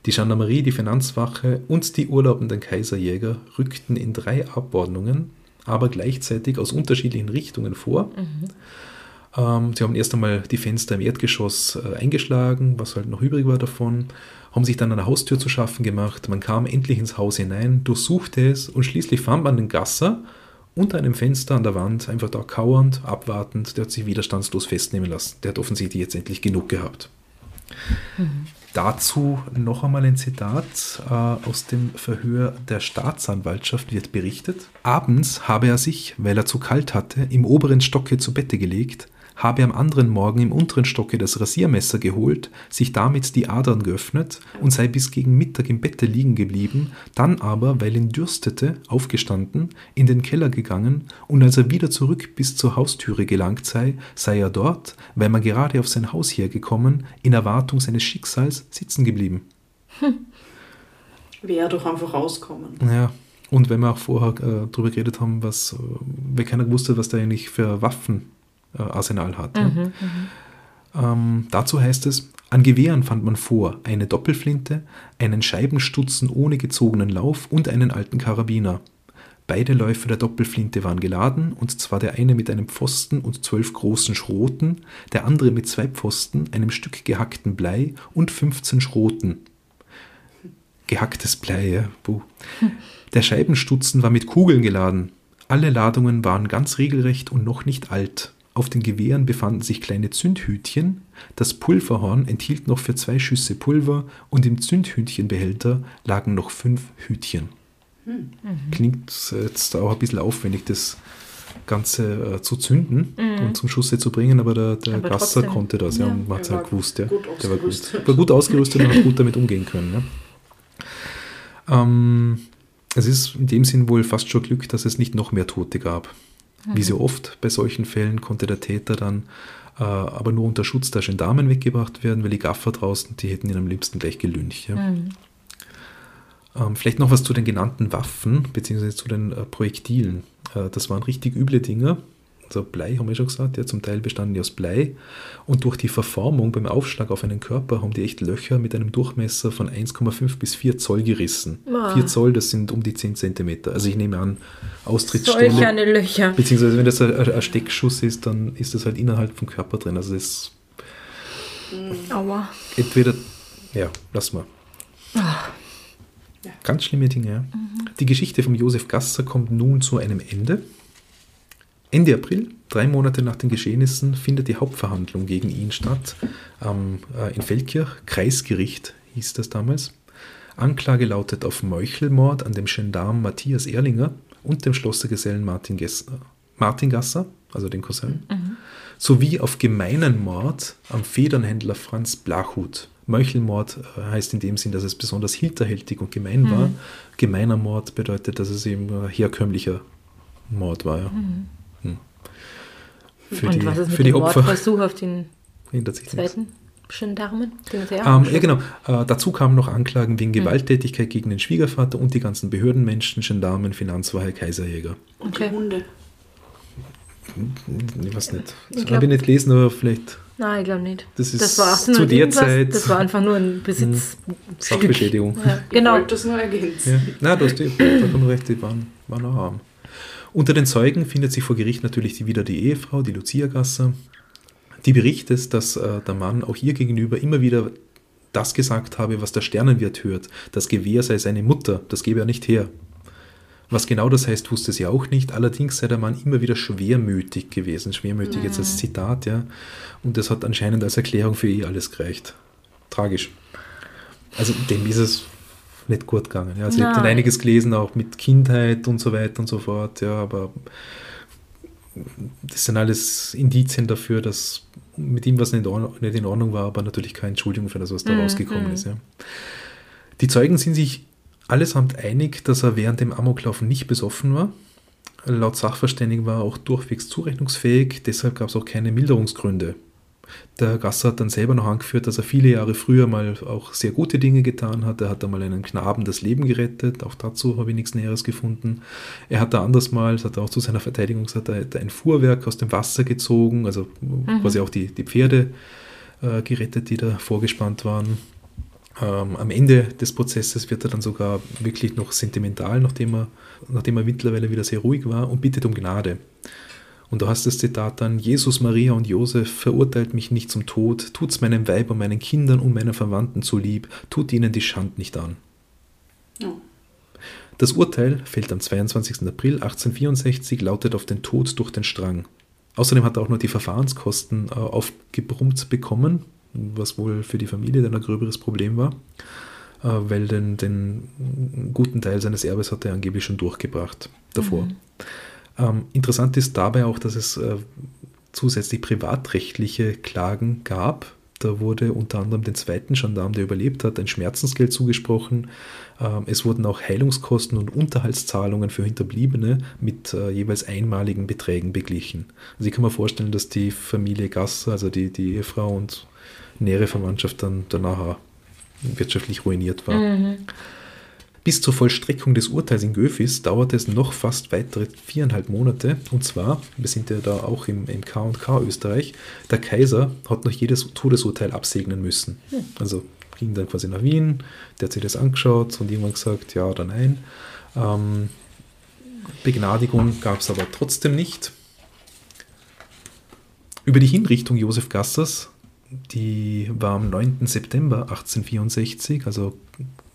Die Gendarmerie, die Finanzwache und die urlaubenden Kaiserjäger rückten in drei Abordnungen, aber gleichzeitig aus unterschiedlichen Richtungen vor. Ähm, sie haben erst einmal die Fenster im Erdgeschoss äh, eingeschlagen, was halt noch übrig war davon, haben sich dann eine Haustür zu schaffen gemacht. Man kam endlich ins Haus hinein, durchsuchte es und schließlich fand man den Gasser unter einem Fenster an der Wand, einfach da kauernd, abwartend. Der hat sich widerstandslos festnehmen lassen. Der hat offensichtlich jetzt endlich genug gehabt. Dazu noch einmal ein Zitat äh, aus dem Verhör der Staatsanwaltschaft wird berichtet. Abends habe er sich, weil er zu kalt hatte, im oberen Stocke zu Bette gelegt, habe am anderen Morgen im unteren Stocke das Rasiermesser geholt, sich damit die Adern geöffnet und sei bis gegen Mittag im Bette liegen geblieben, dann aber, weil ihn dürstete, aufgestanden, in den Keller gegangen und als er wieder zurück bis zur Haustüre gelangt sei, sei er dort, weil man gerade auf sein Haus hergekommen, in Erwartung seines Schicksals sitzen geblieben. Wäre doch einfach rauskommen. Ja, und wenn wir auch vorher äh, darüber geredet haben, was, äh, wer keiner gewusst hat, was der eigentlich für Waffenarsenal hat. Ja. Ähm, dazu heißt es, an Gewehren fand man vor eine Doppelflinte, einen Scheibenstutzen ohne gezogenen Lauf und einen alten Karabiner. Beide Läufe der Doppelflinte waren geladen, und zwar der eine mit einem Pfosten und zwölf großen Schroten, der andere mit zwei Pfosten, einem Stück gehackten Blei und 15 Schroten. Gehacktes Blei, ja. Puh. Der Scheibenstutzen war mit Kugeln geladen. Alle Ladungen waren ganz regelrecht und noch nicht alt. Auf den Gewehren befanden sich kleine Zündhütchen. Das Pulverhorn enthielt noch für zwei Schüsse Pulver und im Zündhütchenbehälter lagen noch fünf Hütchen. Klingt jetzt auch ein bisschen aufwendig, das Ganze äh, zu zünden und zum Schusse zu bringen, aber der, der Aber Gasser trotzdem. konnte das, ja, Ja. und man hat es Er halt war gewusst, ja. gut Der war gut, ausgerüstet. war gut ausgerüstet und hat gut damit umgehen können. Ja. Ähm, es ist in dem Sinn wohl fast schon Glück, dass es nicht noch mehr Tote gab. Wie so oft bei solchen Fällen konnte der Täter dann äh, aber nur unter Schutz der Gendarmen weggebracht werden, weil die Gaffer draußen, die hätten ihn am liebsten gleich gelüncht. Ja. Ähm, vielleicht noch was zu den genannten Waffen, beziehungsweise zu den äh, Projektilen. Äh, das waren richtig üble Dinger. Also Blei, haben wir schon gesagt, ja, zum Teil bestanden die aus Blei. Und durch die Verformung beim Aufschlag auf einen Körper haben die echt Löcher mit einem Durchmesser von 1,5 bis 4 Zoll gerissen. Ah. 4 Zoll, das sind um die 10 Zentimeter. Also ich nehme an, solch Austrittsstelle. eine Löcher. Beziehungsweise wenn das ein, ein Steckschuss ist, dann ist das halt innerhalb vom Körper drin. Also das ist Aua. entweder, ja, lass mal. Ah. Ganz schlimme Dinge, ja. Die Geschichte von Josef Gasser kommt nun zu einem Ende. Ende April, drei Monate nach den Geschehnissen, findet die Hauptverhandlung gegen ihn statt. Ähm, äh, in Feldkirch, Kreisgericht hieß das damals. Anklage lautet auf Meuchelmord an dem Gendarm Matthias Erlinger und dem Schlossergesellen Martin, Martin Gasser, also den Cousin, sowie auf gemeinen Mord am Federnhändler Franz Blachut. Meuchelmord äh, heißt in dem Sinn, dass es besonders hinterhältig und gemein war. Gemeiner Mord bedeutet, dass es eben äh, herkömmlicher Mord war. Ja. Hm. Für Und die, was ist mit für die dem Opfer Mordversuch auf den [LAUGHS] zweiten Gendarmen? Den sie Ähm, ja, genau. Äh, dazu kamen noch Anklagen wegen Gewalttätigkeit gegen den Schwiegervater und die ganzen Behördenmenschen, Gendarmen, Finanzwache, Kaiserjäger. Und Okay. die Hunde. Ich weiß nicht. Ich Das habe ich nicht gelesen, aber vielleicht Nein, ich glaube nicht. Das ist war zu 1800 der. Zeit- Das war einfach nur ein Besitz. Sachbeschädigung. Ja, Ich genau. wollte das nur ergänzen. Ja, na, du hast die, vollkommen recht, die waren, waren auch arm. Unter den Zeugen findet sich vor Gericht natürlich die, wieder die Ehefrau, die Lucia Gasser. Die berichtet, dass äh, der Mann auch ihr gegenüber immer wieder das gesagt habe, was der Sternenwirt hört. Das Gewehr sei seine Mutter, das gebe er nicht her. Was genau das heißt, wusste sie auch nicht. Allerdings sei der Mann immer wieder schwermütig gewesen. Schwermütig jetzt als Zitat, ja. Und das hat anscheinend als Erklärung für eh alles gereicht. Tragisch. Also dem ist es nicht gut gegangen. Ja. Also ich habe dann einiges gelesen, auch mit Kindheit und so weiter und so fort, ja, aber das sind alles Indizien dafür, dass mit ihm was nicht in Ordnung, nicht in Ordnung war, aber natürlich keine Entschuldigung für das, was da Mhm, rausgekommen mhm. ist. Ja. Die Zeugen sind sich Allesamt einig, dass er während dem Amoklaufen nicht besoffen war. Laut Sachverständigen war er auch durchwegs zurechnungsfähig, deshalb gab es auch keine Milderungsgründe. Der Gasser hat dann selber noch angeführt, dass er viele Jahre früher mal auch sehr gute Dinge getan hat. Er hat einmal einen Knaben das Leben gerettet, auch dazu habe ich nichts Näheres gefunden. Er hat da anders mal, das hat er auch zu seiner Verteidigung gesagt, er hat ein Fuhrwerk aus dem Wasser gezogen, also mhm. quasi auch die, die Pferde äh, gerettet, die da vorgespannt waren. Ähm, am Ende des Prozesses wird er dann sogar wirklich noch sentimental, nachdem er, nachdem er mittlerweile wieder sehr ruhig war, und bittet um Gnade. Und du hast das Zitat dann, Jesus, Maria und Josef verurteilt mich nicht zum Tod, tut's meinem Weib und meinen Kindern und meinen Verwandten zulieb, tut ihnen die Schand nicht an. Ja. Das Urteil fällt am 22. April 1864, lautet auf den Tod durch den Strang. Außerdem hat er auch noch die Verfahrenskosten äh, aufgebrummt bekommen, was wohl für die Familie dann ein gröberes Problem war, äh, weil den, den guten Teil seines Erbes hat er angeblich schon durchgebracht davor. Mhm. Ähm, interessant ist dabei auch, dass es äh, zusätzlich privatrechtliche Klagen gab. Da wurde unter anderem den zweiten Gendarm, der überlebt hat, ein Schmerzensgeld zugesprochen. Ähm, es wurden auch Heilungskosten und Unterhaltszahlungen für Hinterbliebene mit äh, jeweils einmaligen Beträgen beglichen. Also ich kann mir vorstellen, dass die Familie Gasser, also die, die Ehefrau und nähere Verwandtschaft dann danach wirtschaftlich ruiniert war. Mhm. Bis zur Vollstreckung des Urteils in Göfis dauerte es noch fast weitere viereinhalb Monate. Und zwar, wir sind ja da auch im, im K&K Österreich, der Kaiser hat noch jedes Todesurteil absegnen müssen. Hm. Also ging dann quasi nach Wien, der hat sich das angeschaut und irgendwann gesagt, ja oder nein. Ähm, Begnadigung gab es aber trotzdem nicht. Über die Hinrichtung Josef Gassers, die war am 9. September 1864, also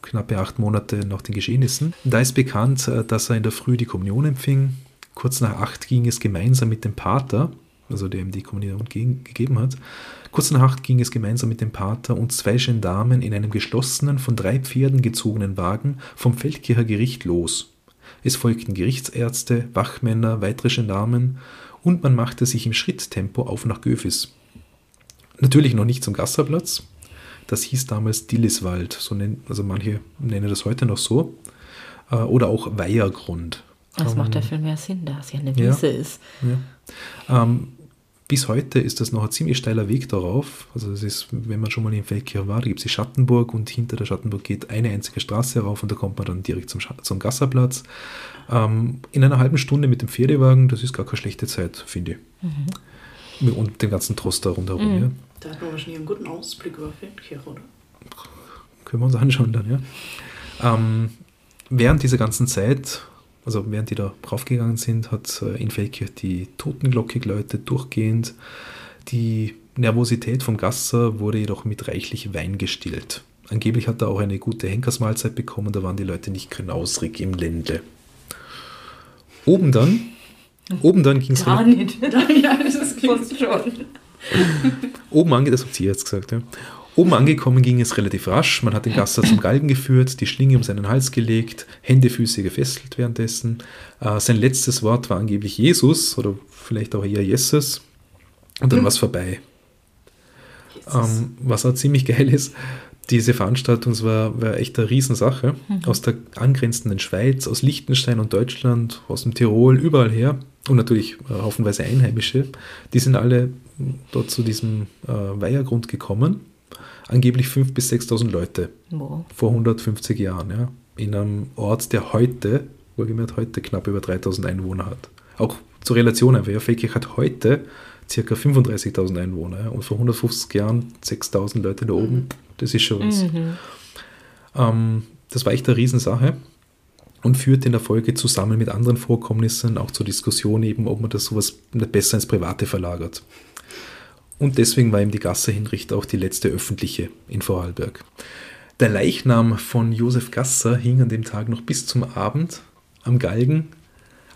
knappe acht Monate nach den Geschehnissen. Da ist bekannt, äh, dass er in der Früh die Kommunion empfing. Kurz nach acht ging es gemeinsam mit dem Pater, also der ihm die Kommunion gegeben hat. Kurz nach acht ging es gemeinsam mit dem Pater und zwei Gendarmen in einem geschlossenen, von drei Pferden gezogenen Wagen vom Feldkircher Gericht los. Es folgten Gerichtsärzte, Wachmänner, weitere Gendarmen und man machte sich im Schritttempo auf nach Göfis. Natürlich noch nicht zum Gasserplatz, das hieß damals Dilliswald, so nennen, also manche nennen das heute noch so. Äh, oder auch Weihergrund. Das ähm, macht ja viel mehr Sinn, da es ja eine Wiese ja, ist. Ja. Ähm, bis heute ist das noch ein ziemlich steiler Weg darauf. Also es ist, wenn man schon mal in Feldkirch war, da gibt es die Schattenburg und hinter der Schattenburg geht eine einzige Straße rauf und da kommt man dann direkt zum, zum Gasserplatz. Ähm, in einer halben Stunde mit dem Pferdewagen, das ist gar keine schlechte Zeit, finde ich. Mhm. Und dem ganzen Trost da rundherum. Mhm. Ja. Da hat man wahrscheinlich einen guten Ausblick über Feldkirch, oder? Können wir uns anschauen dann, ja. Ähm, während dieser ganzen Zeit, also während die da raufgegangen sind, hat äh, in Feldkirch die Totenglocke geläutet, durchgehend. Die Nervosität vom Gasser wurde jedoch mit reichlich Wein gestillt. Angeblich hat er auch eine gute Henkersmahlzeit bekommen, da waren die Leute nicht knausrig im Ländle. Oben dann, oben dann ging es... Gar nicht. [LAUGHS] ja, das klingt schon. Oben angekommen, das habt ihr jetzt gesagt, ja. Oben angekommen ging es relativ rasch. Man hat den Gasser zum Galgen geführt, die Schlinge um seinen Hals gelegt, Hände, Füße gefesselt währenddessen. Äh, sein letztes Wort war angeblich Jesus oder vielleicht auch eher Jesus. Und dann mhm. war es vorbei. Ähm, was auch ziemlich geil ist, diese Veranstaltung war, war echt eine Riesensache. Mhm. Aus der angrenzenden Schweiz, aus Liechtenstein und Deutschland, aus dem Tirol, überall her. Und natürlich äh, haufenweise Einheimische. Die sind alle dort zu diesem äh, Weihergrund gekommen. Angeblich 5.000 bis 6.000 Leute. Wow. Vor 150 Jahren. Ja. In einem Ort, der heute, wohlgemerkt heute, knapp über 3.000 Einwohner hat. Auch zur Relation einfach. Ja, Feldkirch hat heute ca. 35.000 Einwohner. Und vor 150 Jahren 6.000 Leute da oben. Mhm das ist schon was. Mhm. Ähm, das war echt eine Riesensache und führte in der Folge zusammen mit anderen Vorkommnissen auch zur Diskussion eben, ob man das sowas besser ins Private verlagert. Und deswegen war ihm die Gasser-Hinricht auch die letzte öffentliche in Vorarlberg. Der Leichnam von Josef Gasser hing an dem Tag noch bis zum Abend am Galgen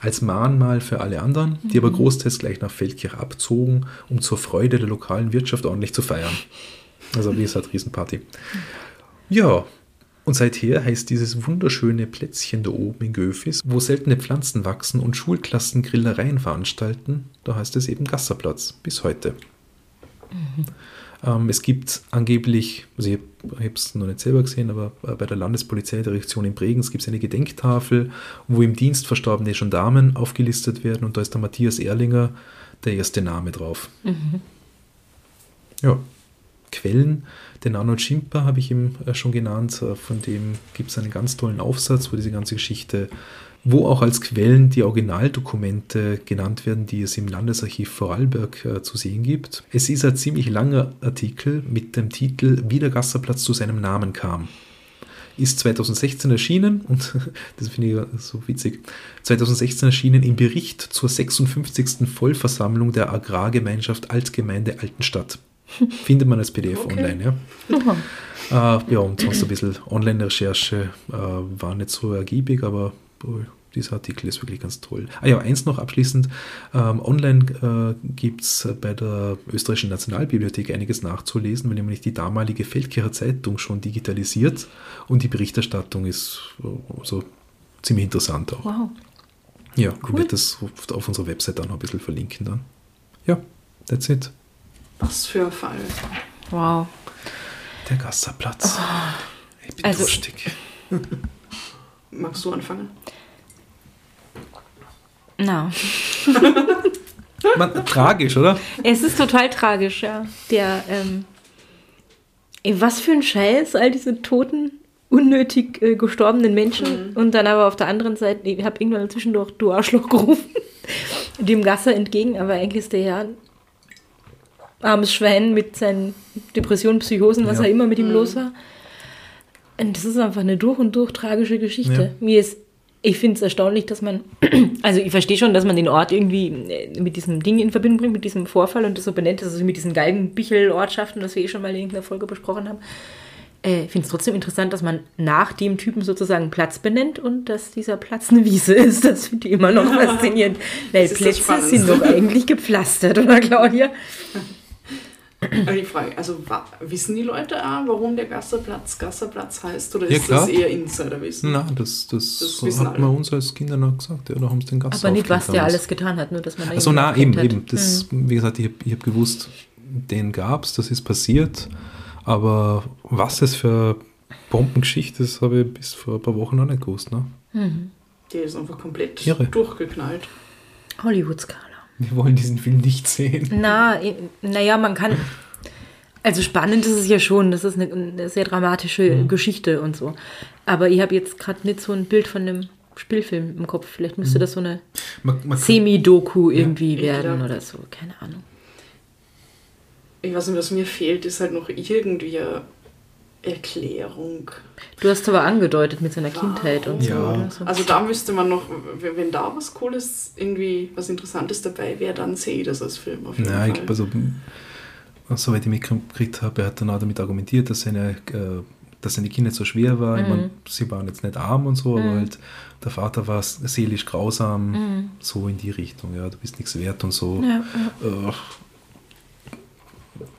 als Mahnmal für alle anderen, die aber mhm. großteils gleich nach Feldkirch abzogen, um zur Freude der lokalen Wirtschaft ordentlich zu feiern. Also wie gesagt, Riesenparty. Ja, und seither heißt dieses wunderschöne Plätzchen da oben in Göfis, wo seltene Pflanzen wachsen und Schulklassen Grillereien veranstalten, da heißt es eben Gasserplatz bis heute. Mhm. Ähm, es gibt angeblich, also ich habe es noch nicht selber gesehen, aber äh, bei der Landespolizeidirektion in Bregenz gibt es eine Gedenktafel, wo im Dienst verstorbene Gendarmen aufgelistet werden und da ist der Matthias Erlinger der erste Name drauf. Ja, Quellen, den Arnold Schimper habe ich ihm äh, schon genannt, äh, von dem gibt es einen ganz tollen Aufsatz, wo diese ganze Geschichte, wo auch als Quellen die Originaldokumente genannt werden, die es im Landesarchiv Vorarlberg äh, zu sehen gibt. Es ist ein ziemlich langer Artikel mit dem Titel Wie der Gasserplatz zu seinem Namen kam. Ist 2016 erschienen und [LAUGHS] das finde ich so witzig. 2016 erschienen im Bericht zur 56. Vollversammlung der Agrargemeinschaft Altgemeinde Altenstadt. [LAUGHS] Findet man als PDF Okay. online, ja. Äh, ja, und sonst ein bisschen Online-Recherche äh, war nicht so ergiebig, aber dieser Artikel ist wirklich ganz toll. Ah ja, eins noch abschließend. Ähm, online äh, gibt es bei der Österreichischen Nationalbibliothek einiges nachzulesen, weil nämlich die damalige Feldkircher Zeitung schon digitalisiert und die Berichterstattung ist äh, so ziemlich interessant auch. Wow. Ja, ich werde das auf, auf unserer Website auch noch ein bisschen verlinken dann. Ja, that's it. Was für ein Fall. Wow. Der Gasserplatz. ich bin Also- durstig. [LAUGHS] Magst du anfangen? Na. Man, tragisch, oder? Es ist total tragisch, ja. Der, ähm, ey, was für ein Scheiß, all diese toten, unnötig äh, gestorbenen Menschen. Und dann aber auf der anderen Seite, ich habe irgendwann zwischendurch du Arschloch gerufen, [LAUGHS] dem Gasser entgegen, aber eigentlich ist der ja ein armes Schwein mit seinen Depressionen, Psychosen, was Ja. er immer mit ihm los war. Und das ist einfach eine durch und durch tragische Geschichte. Mir ist, ich finde es erstaunlich, dass man, [CLEARS THROAT] also ich verstehe schon, dass man den Ort irgendwie äh, mit diesem Ding in Verbindung bringt, mit diesem Vorfall und das so benennt, also mit diesen Galgenbichel-Ortschaften, das wir eh schon mal in irgendeiner Folge besprochen haben. Äh, Ich finde es trotzdem interessant, dass man nach dem Typen sozusagen einen Platz benennt und dass dieser Platz eine Wiese ist. Das finde ich immer noch [LAUGHS] faszinierend. Weil Plätze sind doch eigentlich gepflastert, oder Claudia? [LAUGHS] Aber die Frage, also wissen die Leute auch, warum der Gasserplatz Gasserplatz heißt? Oder Ja, ist klar. das eher Insiderwissen? Nein, das, das, Das hat alle. man uns als Kinder noch gesagt. Ja, da haben sie den Gast Aber nicht, was der alles getan hat, nur dass man da Also erkannt eben, hat. eben. Das, Wie gesagt, ich habe hab gewusst, den gab es, das ist passiert. Aber was es für Bombengeschichte ist, habe ich bis vor ein paar Wochen noch nicht gewusst. Ne? Der ist einfach komplett Irre. durchgeknallt. Hollywood-Skala. Wir wollen diesen Film nicht sehen. Na, naja, man kann. Also spannend ist es ja schon, das ist eine, eine sehr dramatische Geschichte und so. Aber ich habe jetzt gerade nicht so ein Bild von einem Spielfilm im Kopf. Vielleicht müsste das so eine Semi-Doku irgendwie ich werden glaub- oder so. Keine Ahnung. Ich weiß nicht, was mir fehlt, ist halt noch irgendwie Erklärung. Du hast aber angedeutet mit seiner Kindheit und so. Ja. So. Also da müsste man noch, wenn da was Cooles, irgendwie was Interessantes dabei wäre, dann sehe ich das als Film auf jeden Nein, Fall. ich glaube, also, soweit ich mitgekriegt habe, er hat dann auch damit argumentiert, dass seine, äh, dass seine Kindheit so schwer war. Ich meine, sie waren jetzt nicht arm und so, aber halt der Vater war seelisch grausam, so in die Richtung. Ja, du bist nichts wert und so. ja, Äh,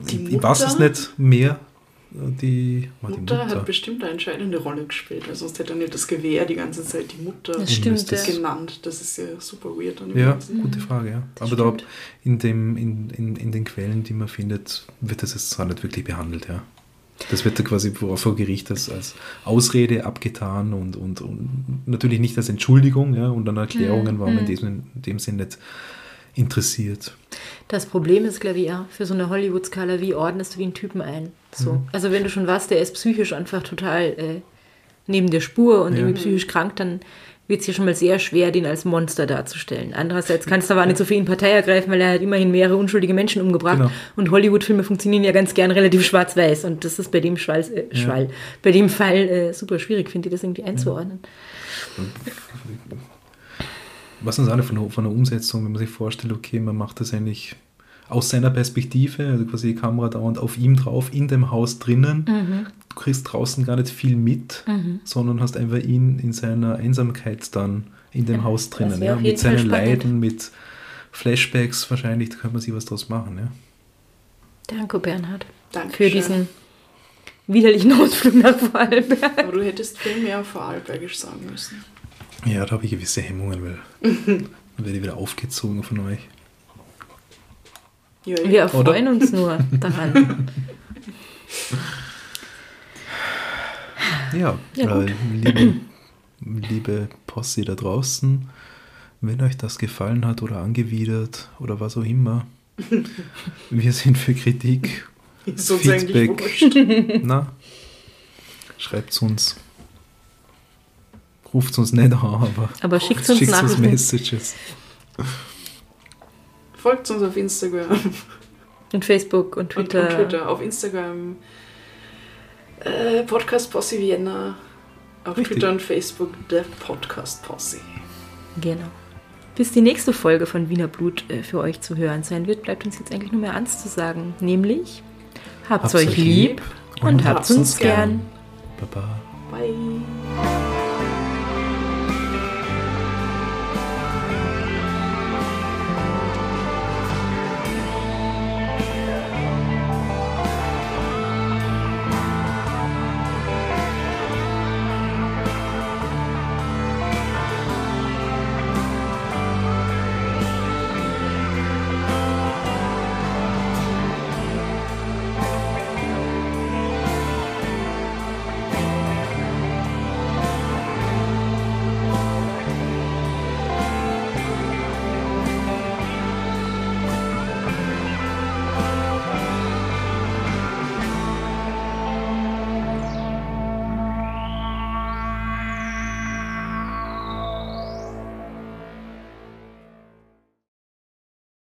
Die ich, ich weiß es nicht mehr. Die, oh, die Mutter, hat bestimmt eine entscheidende Rolle gespielt, weil sonst hätte er nicht das Gewehr die ganze Zeit die Mutter das stimmt. es genannt. Das ist ja super weird. Ja, Ganzen. gute Frage, ja. Das Aber da in, dem, in, in, in den Quellen, die man findet, wird das jetzt auch nicht wirklich behandelt, ja. Das wird da quasi vor Gericht als, als Ausrede abgetan und, und, und natürlich nicht als Entschuldigung, ja, und an Erklärungen war man in dem, in dem Sinn nicht interessiert. Das Problem ist, glaube ich, ja, für so eine Hollywood-Skala, wie ordnest du den Typen ein? So. Mhm. Also wenn du schon weißt, der ist psychisch einfach total äh, neben der Spur und Ja. irgendwie psychisch krank, dann wird es ja schon mal sehr schwer, den als Monster darzustellen. Andererseits kannst du aber auch nicht so viel in Partei ergreifen, weil er hat immerhin mehrere unschuldige Menschen umgebracht. Genau. Und Hollywood-Filme funktionieren ja ganz gern relativ schwarz-weiß. Und das ist bei dem Schwall, äh, Schwall, bei dem Fall äh, super schwierig, finde ich, das irgendwie einzuordnen. Was uns auch nicht von, der- von der Umsetzung, wenn man sich vorstellt, okay, man macht das eigentlich aus seiner Perspektive, also quasi die Kamera dauernd auf ihm drauf, in dem Haus drinnen. Mhm. Du kriegst draußen gar nicht viel mit, sondern hast einfach ihn in seiner Einsamkeit dann in dem Haus drinnen. Ja, mit seinen. Leiden, mit Flashbacks wahrscheinlich, da könnte man sich was draus machen. Ja. Danke, Bernhard, Dankeschön. für diesen widerlichen [LAUGHS] Ausflug nach Vorarlberg. Aber du hättest viel mehr Vorarlbergisch sagen müssen. Ja, da habe ich gewisse Hemmungen, weil [LAUGHS] dann werde ich wieder aufgezogen von euch. Ja, Wir erfreuen uns nur daran. [LAUGHS] Ja, Ja, äh, liebe, liebe Posse da draußen, wenn euch das gefallen hat oder angewidert oder was auch immer, [LAUGHS] wir sind für Kritik. Ist uns Feedback. wurscht. [LAUGHS] Na, schreibt uns. Ruft uns nicht an, aber Aber schickt uns schickt uns Nachrichten. Messages. Folgt uns auf Instagram Und Facebook und und, Twitter. und Twitter. Auf Instagram äh, Podcast Posse Vienna. Auf Richtig. Twitter und Facebook der Podcast Posse. Genau. Bis die nächste Folge von Wiener Blut äh, für euch zu hören sein wird, bleibt uns jetzt eigentlich nur mehr eins zu sagen. Nämlich, habt's, euch lieb und, habt's uns gern. Baba. Bye.